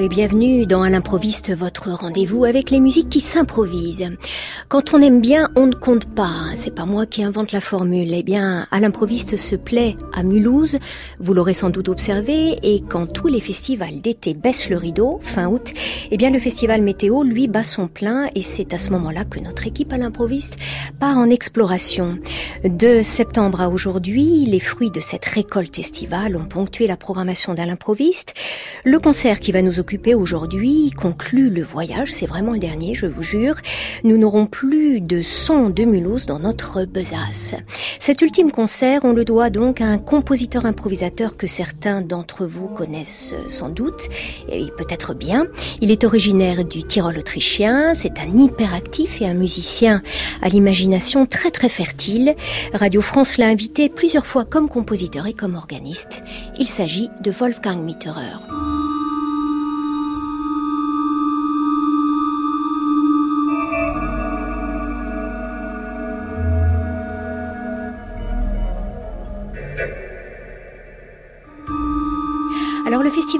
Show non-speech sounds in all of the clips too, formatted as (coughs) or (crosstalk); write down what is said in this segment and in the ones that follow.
Et bienvenue dans À l'improviste, votre rendez-vous avec les musiques qui s'improvisent. Quand on aime bien, on ne compte pas. C'est pas moi qui invente la formule. Eh bien, À l'improviste se plaît à Mulhouse. Vous l'aurez sans doute observé. Et quand tous les festivals d'été baissent le rideau, fin août, eh bien, le festival météo, lui, bat son plein. Et c'est à ce moment-là que notre équipe à l'improviste part en exploration. De septembre à aujourd'hui, les fruits de cette récolte estivale ont ponctué la programmation d'À l'improviste. Le concert qui va nous occuper aujourd'hui conclut le voyage, c'est vraiment le dernier, je vous jure. Nous n'aurons plus de son de Mulhouse dans notre besace. Cet ultime concert, on le doit donc à un compositeur improvisateur que certains d'entre vous connaissent sans doute, et peut-être bien. Il est originaire du Tyrol autrichien, c'est un hyperactif et un musicien à l'imagination très très fertile. Radio France l'a invité plusieurs fois comme compositeur et comme organiste. Il s'agit de Wolfgang Mitterer.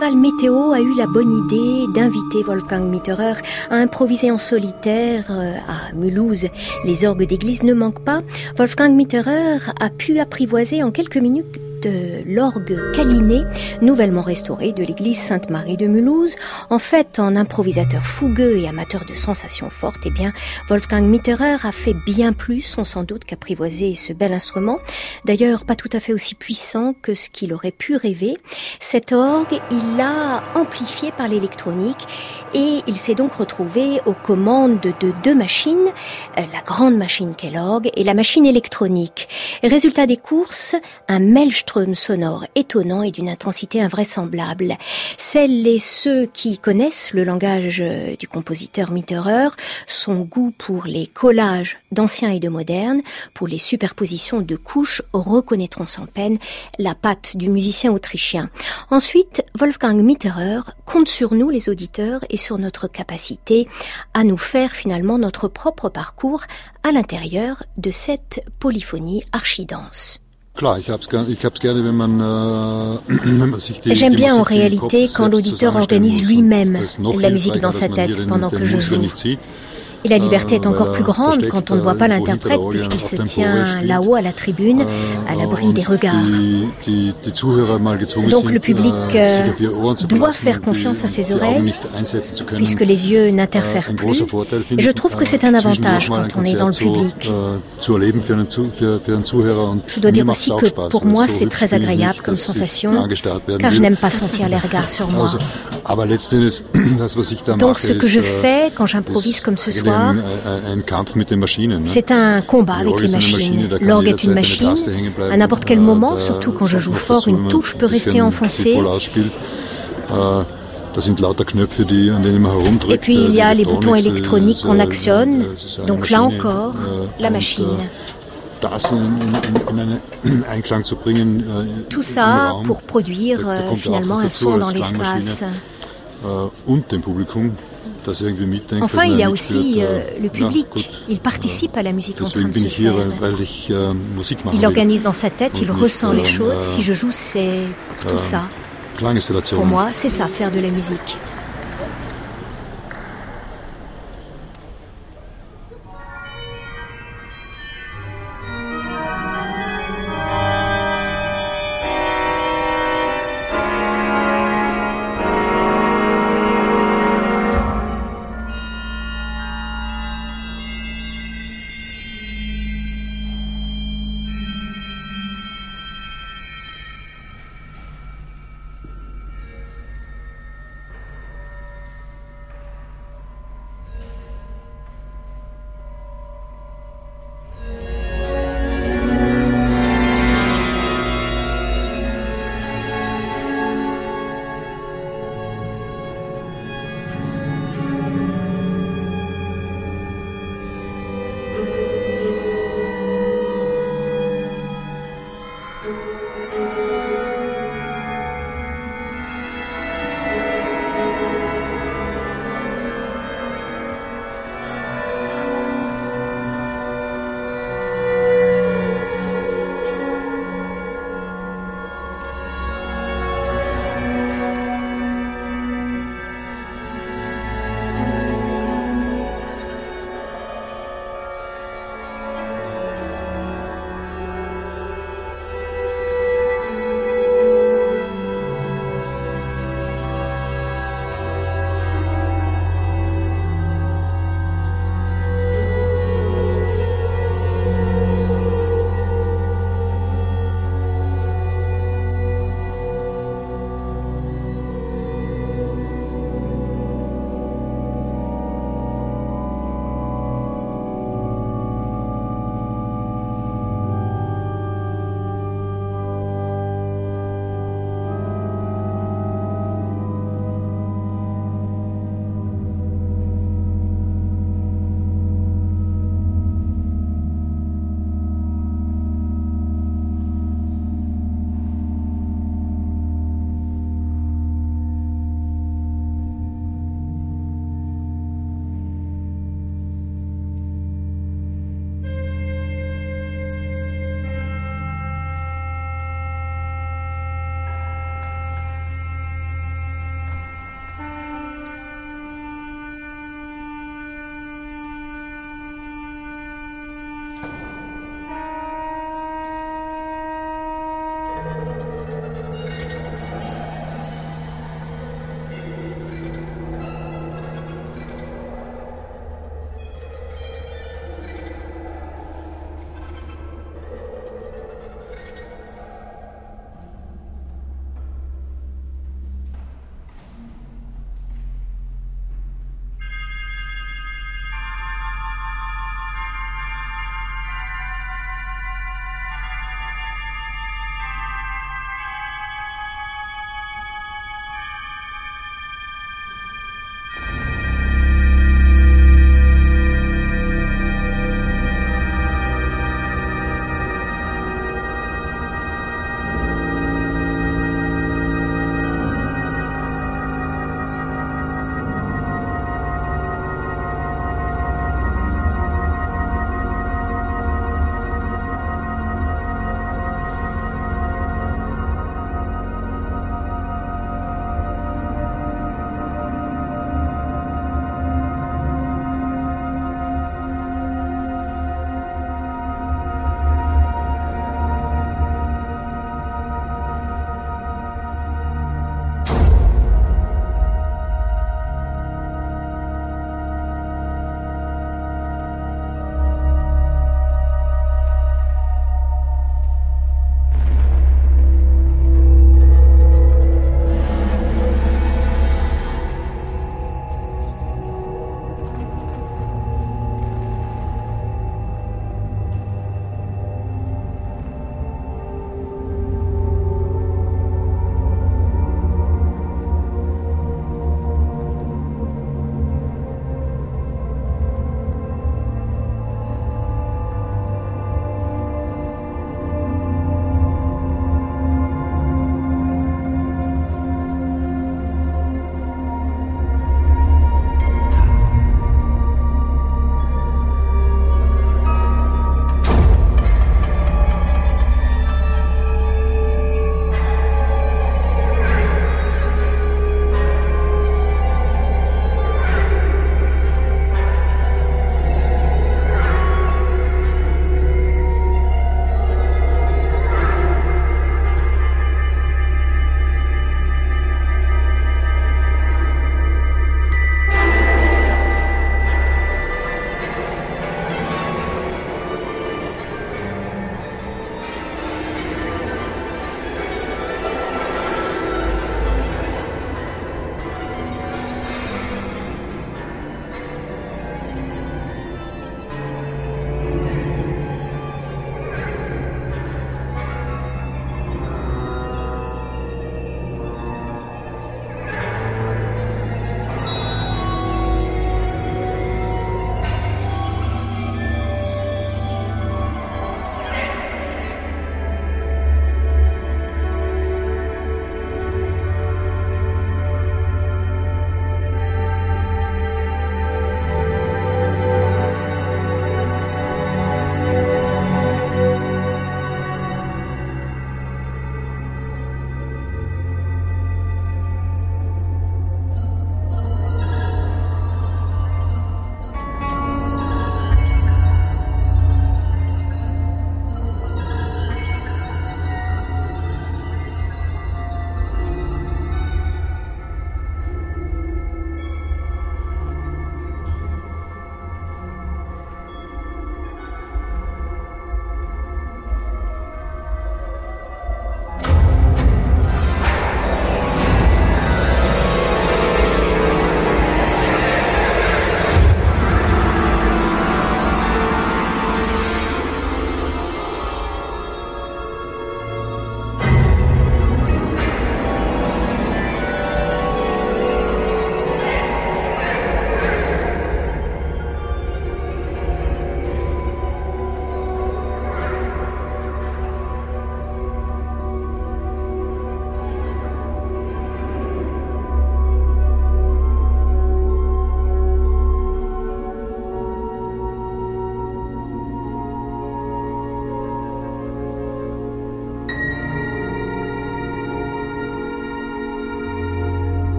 Festival Météo a eu la bonne idée d'inviter Wolfgang Mitterer à improviser en solitaire euh, à Mulhouse. Les orgues d'église ne manquent pas. Wolfgang Mitterer a pu apprivoiser en quelques minutes de l'orgue Caliné, nouvellement restauré de l'église Sainte-Marie de Mulhouse. En fait, en improvisateur fougueux et amateur de sensations fortes, eh bien, Wolfgang Mitterer a fait bien plus, on sans doute, qu'apprivoiser ce bel instrument. D'ailleurs, pas tout à fait aussi puissant que ce qu'il aurait pu rêver. Cet orgue, il l'a amplifié par l'électronique et il s'est donc retrouvé aux commandes de deux machines, euh, la grande machine qu'est l'orgue et la machine électronique. Résultat des courses, un Sonore étonnant et d'une intensité invraisemblable. Celles et ceux qui connaissent le langage euh, du compositeur Mitterer, son goût pour les collages d'anciens et de modernes, pour les superpositions de couches, reconnaîtront sans peine la patte du musicien autrichien. Ensuite, Wolfgang Mitterer compte sur nous, les auditeurs, et sur notre capacité à nous faire finalement notre propre parcours à l'intérieur de cette polyphonie archidense. J'aime bien en réalité quand l'auditeur organise lui-même la musique dans sa tête pendant que je joue. Et la liberté est encore plus grande quand on ne voit pas l'interprète puisqu'il se tient là-haut à la tribune, à l'abri des regards. Donc le public euh, doit faire confiance à ses oreilles puisque les yeux n'interfèrent plus. Et je trouve que c'est un avantage quand on est dans le public. Je dois dire aussi que pour moi c'est très agréable comme sensation car je n'aime pas sentir les regards sur (laughs) moi. (clears throat) Donc ce que je fais quand j'improvise comme ce soir, c'est un combat avec les machines. L'orgue est une machine. À n'importe quel moment, surtout quand je joue fort, une touche peut rester enfoncée. Et puis il y a les boutons électroniques qu'on actionne. Donc là encore, la machine. (clears throat) Tout ça pour produire finalement un son dans l'espace. Enfin, il y a aussi euh, le public. Il participe à la musique en train de se faire. Il organise dans sa tête, il ressent les choses. Si je joue, c'est pour tout ça. Pour moi, c'est ça, faire de la musique.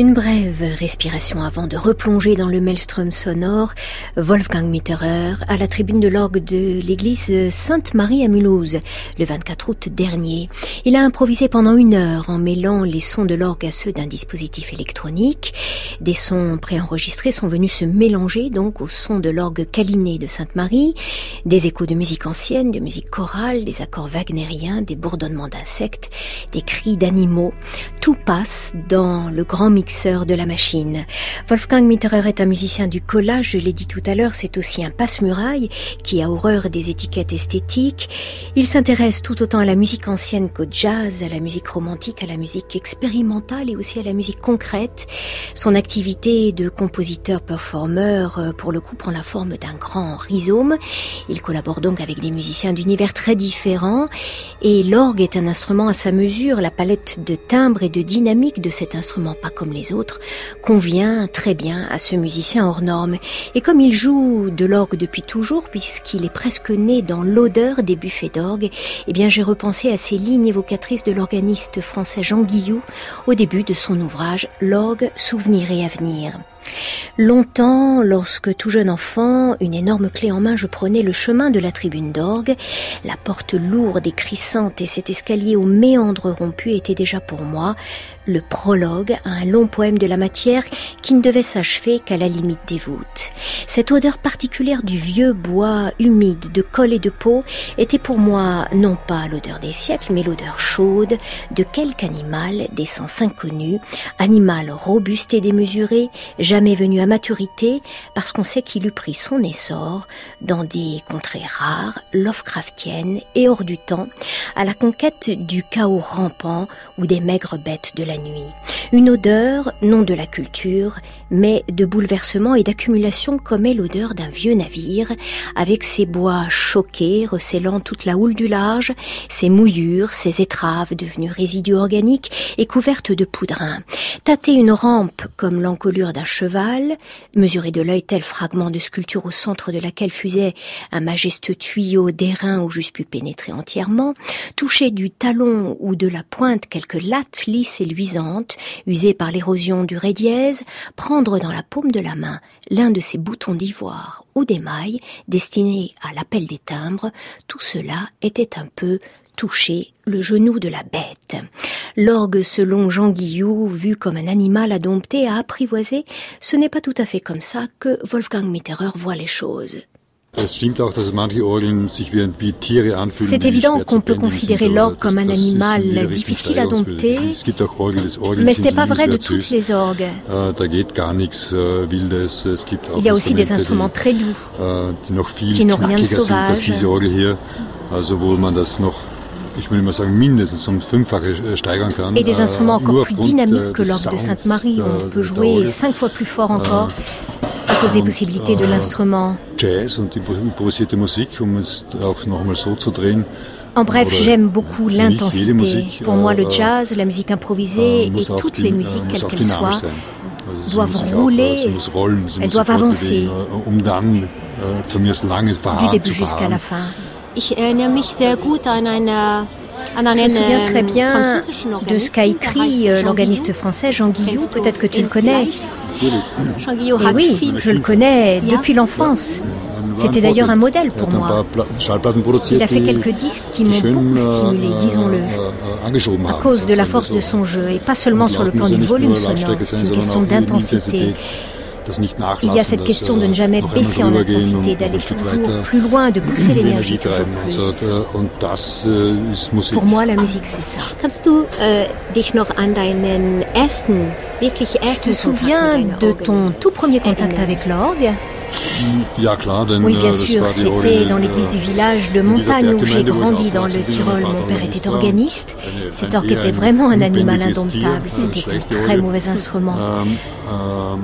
Une brève respiration avant de replonger dans le maelstrom sonore. Wolfgang Mitterer à la tribune de l'orgue de l'église Sainte-Marie à Mulhouse le 24 août dernier. Il a improvisé pendant une heure en mêlant les sons de l'orgue à ceux d'un dispositif électronique. Des sons préenregistrés sont venus se mélanger donc aux sons de l'orgue câliné de Sainte-Marie, des échos de musique ancienne, de musique chorale, des accords wagnériens, des bourdonnements d'insectes, des cris d'animaux. Tout passe dans le grand mixeur de la machine. Wolfgang Mitterer est un musicien du collage, je l'ai dit tout à l'heure, c'est aussi un passe-muraille qui a horreur des étiquettes esthétiques. Il s'intéresse tout autant à la musique ancienne qu'au jazz, à la musique romantique, à la musique expérimentale et aussi à la musique concrète. Son de compositeur-performeur, euh, pour le coup, prend la forme d'un grand rhizome. Il collabore donc avec des musiciens d'univers très différents et l'orgue est un instrument à sa mesure. La palette de timbres et de dynamique de cet instrument, pas comme les autres, convient très bien à ce musicien hors norme. Et comme il joue de l'orgue depuis toujours, puisqu'il est presque né dans l'odeur des buffets d'orgue, eh bien j'ai repensé à ces lignes évocatrices de l'organiste français Jean Guillou au début de son ouvrage L'orgue, souvenir et avenir. Longtemps, lorsque tout jeune enfant, une énorme clé en main, je prenais le chemin de la tribune d'orgue, la porte lourde et crissante et cet escalier aux méandres rompus étaient déjà pour moi le prologue à un long poème de la matière qui ne devait s'achever qu'à la limite des voûtes. Cette odeur particulière du vieux bois humide de colle et de peau était pour moi non pas l'odeur des siècles, mais l'odeur chaude de quelque animal d'essence inconnue, animal robuste et démesuré, jamais venu à maturité parce qu'on sait qu'il eût pris son essor dans des contrées rares, Lovecraftiennes et hors du temps, à la conquête du chaos rampant ou des maigres bêtes de la nuit. Une odeur, non de la culture, mais de bouleversement et d'accumulation comme est l'odeur d'un vieux navire, avec ses bois choqués, recélant toute la houle du large, ses mouillures, ses étraves devenues résidus organiques et couvertes de poudrin. Tâter une rampe comme l'encolure d'un mesurer de l'œil tel fragment de sculpture au centre de laquelle fusait un majestueux tuyau d'airain où j'eusse pu pénétrer entièrement, toucher du talon ou de la pointe quelques lattes lisses et luisantes, usées par l'érosion du ré dièse, prendre dans la paume de la main l'un de ces boutons d'ivoire ou d'émail destinés à l'appel des timbres, tout cela était un peu toucher le genou de la bête. L'orgue, selon Jean Guillou, vu comme un animal à dompter, à apprivoiser, ce n'est pas tout à fait comme ça que Wolfgang Mitterer voit les choses. C'est évident qu'on peut considérer l'orgue comme un animal difficile à dompter, mais ce n'est pas vrai de toutes les orgues. Äh, äh, Il y a aussi des instruments très doux, äh, qui n'ont rien de sauvage. Et des instruments encore plus dynamiques que l'orgue de Sainte-Marie, on peut jouer cinq fois plus fort encore cause des possibilités de l'instrument. En bref, j'aime beaucoup l'intensité. Pour moi, le jazz, la musique improvisée et toutes les musiques, quelles qu'elles soient, doivent rouler, elles doivent avancer du début jusqu'à la fin. Je me souviens très bien de ce qu'a écrit l'organiste français Jean Guillou, peut-être que tu le connais. Et oui, je le connais depuis l'enfance. C'était d'ailleurs un modèle pour moi. Il a fait quelques disques qui m'ont beaucoup stimulé, disons-le, à cause de la force de son jeu, et pas seulement sur le plan du volume sonore, c'est une question d'intensité. Il y a cette question de ne jamais baisser en intensité, d'aller toujours plus loin, de pousser l'énergie toujours plus. Pour moi, la musique, c'est ça. Tu te souviens de ton tout premier contact avec l'orgue? Oui, bien sûr, c'était dans l'église du village de montagne où j'ai grandi dans le Tyrol. Mon père était organiste. Cet orgue était vraiment un animal indomptable. C'était un très mauvais instrument.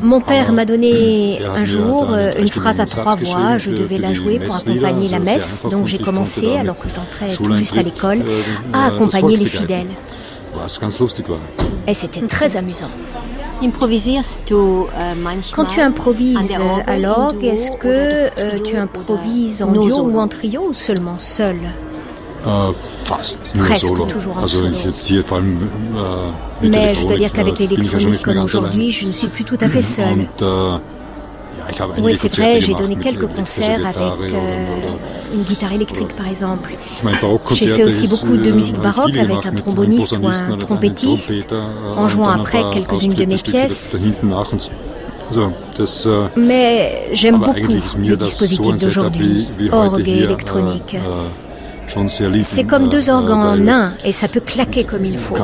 Mon père m'a donné (coughs) un jour une phrase à trois voix. Je devais la jouer pour accompagner la messe. Donc j'ai commencé, alors que j'entrais tout juste à l'école, à accompagner les fidèles. Et c'était très amusant. Quand tu improvises à l'orgue, est-ce que euh, tu improvises en duo ou en trio ou seulement seul? Presque toujours en solo. Mais je dois dire qu'avec l'électronique comme aujourd'hui, je ne suis plus tout à fait seul. Oui, c'est vrai, j'ai donné quelques concerts avec euh, une guitare électrique, par exemple. J'ai fait aussi beaucoup de musique baroque avec un tromboniste ou un trompettiste, en jouant après quelques-unes de mes pièces. Mais j'aime beaucoup le dispositif d'aujourd'hui, orgue et électronique. C'est comme deux organes en un et ça peut claquer comme il faut.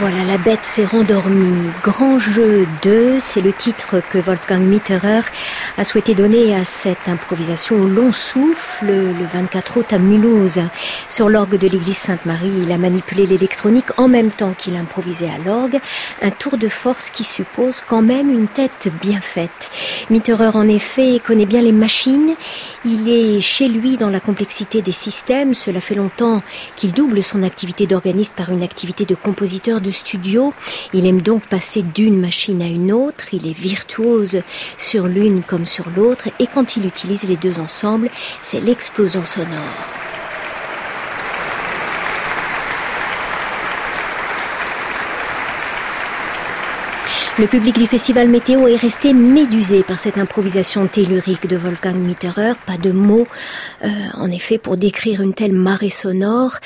Voilà, la bête s'est rendormie. Grand jeu 2, c'est le titre que Wolfgang Mitterer a souhaité donner à cette improvisation au long souffle le 24 août à Mulhouse. Sur l'orgue de l'église Sainte-Marie, il a manipulé l'électronique en même temps qu'il improvisait à l'orgue. Un tour de force qui suppose quand même une tête bien faite. Mitterer, en effet, connaît bien les machines. Il est chez lui dans la complexité des systèmes. Cela fait longtemps qu'il double son activité d'organiste par une activité de compositeur studio. Il aime donc passer d'une machine à une autre. Il est virtuose sur l'une comme sur l'autre. Et quand il utilise les deux ensemble, c'est l'explosion sonore. Le public du festival Météo est resté médusé par cette improvisation tellurique de Wolfgang Mitterer. Pas de mots, euh, en effet, pour décrire une telle marée sonore.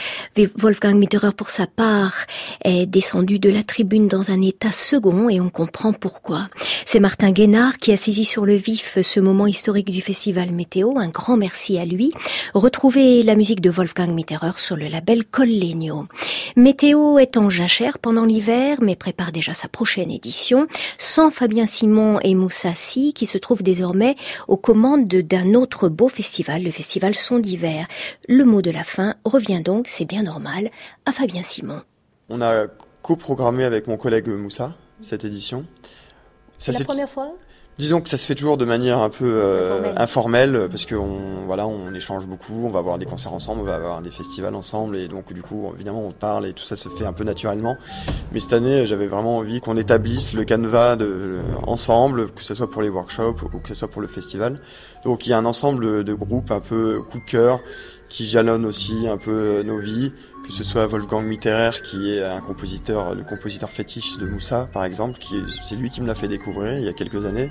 Wolfgang Mitterer, pour sa part, est descendu de la tribune dans un état second et on comprend pourquoi. C'est Martin Guénard qui a saisi sur le vif ce moment historique du festival Météo. Un grand merci à lui. Retrouvez la musique de Wolfgang Mitterer sur le label Collegno. Météo est en jachère pendant l'hiver, mais prépare déjà sa prochaine édition sans Fabien Simon et Moussa Si, qui se trouvent désormais aux commandes d'un autre beau festival, le festival Son d'hiver. Le mot de la fin revient donc, c'est bien normal, à Fabien Simon. On a coprogrammé avec mon collègue Moussa cette édition. C'est la première fois? Disons que ça se fait toujours de manière un peu euh, informelle parce qu'on voilà, on échange beaucoup, on va avoir des concerts ensemble, on va avoir des festivals ensemble et donc du coup évidemment on parle et tout ça se fait un peu naturellement. Mais cette année j'avais vraiment envie qu'on établisse le canevas de, ensemble, que ce soit pour les workshops ou que ce soit pour le festival. Donc il y a un ensemble de groupes un peu coup de cœur qui jalonnent aussi un peu nos vies que ce soit Wolfgang Mitterer qui est un compositeur, le compositeur fétiche de Moussa par exemple, qui c'est lui qui me l'a fait découvrir il y a quelques années,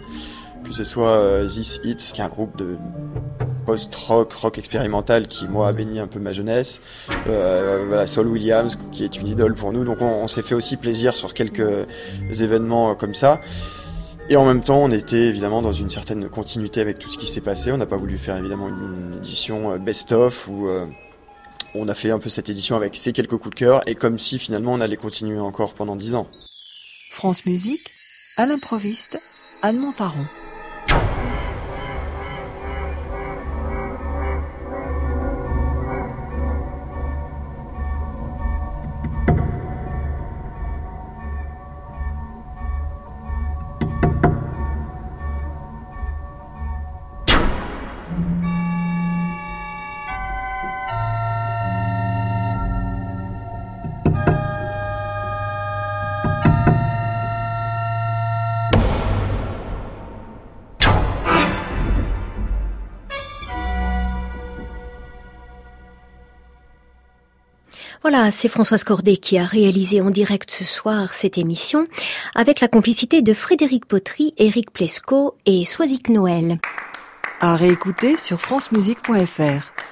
que ce soit euh, This Hits qui est un groupe de post-rock, rock expérimental qui moi a béni un peu ma jeunesse, euh, voilà Saul Williams qui est une idole pour nous, donc on, s'est fait aussi plaisir sur quelques événements comme ça. Et en même temps, on était évidemment dans une certaine continuité avec tout ce qui s'est passé. On n'a pas voulu faire évidemment une édition euh, best-of ou on a fait un peu cette édition avec ces quelques coups de cœur et comme si finalement on allait continuer encore pendant dix ans. France Musique, à l'improviste, Anne Montaron. Voilà, c'est Françoise Cordet qui a réalisé en direct ce soir cette émission avec la complicité de Frédéric Potry, Éric Plesco et Soisic Noël. À réécouter sur francemusique.fr.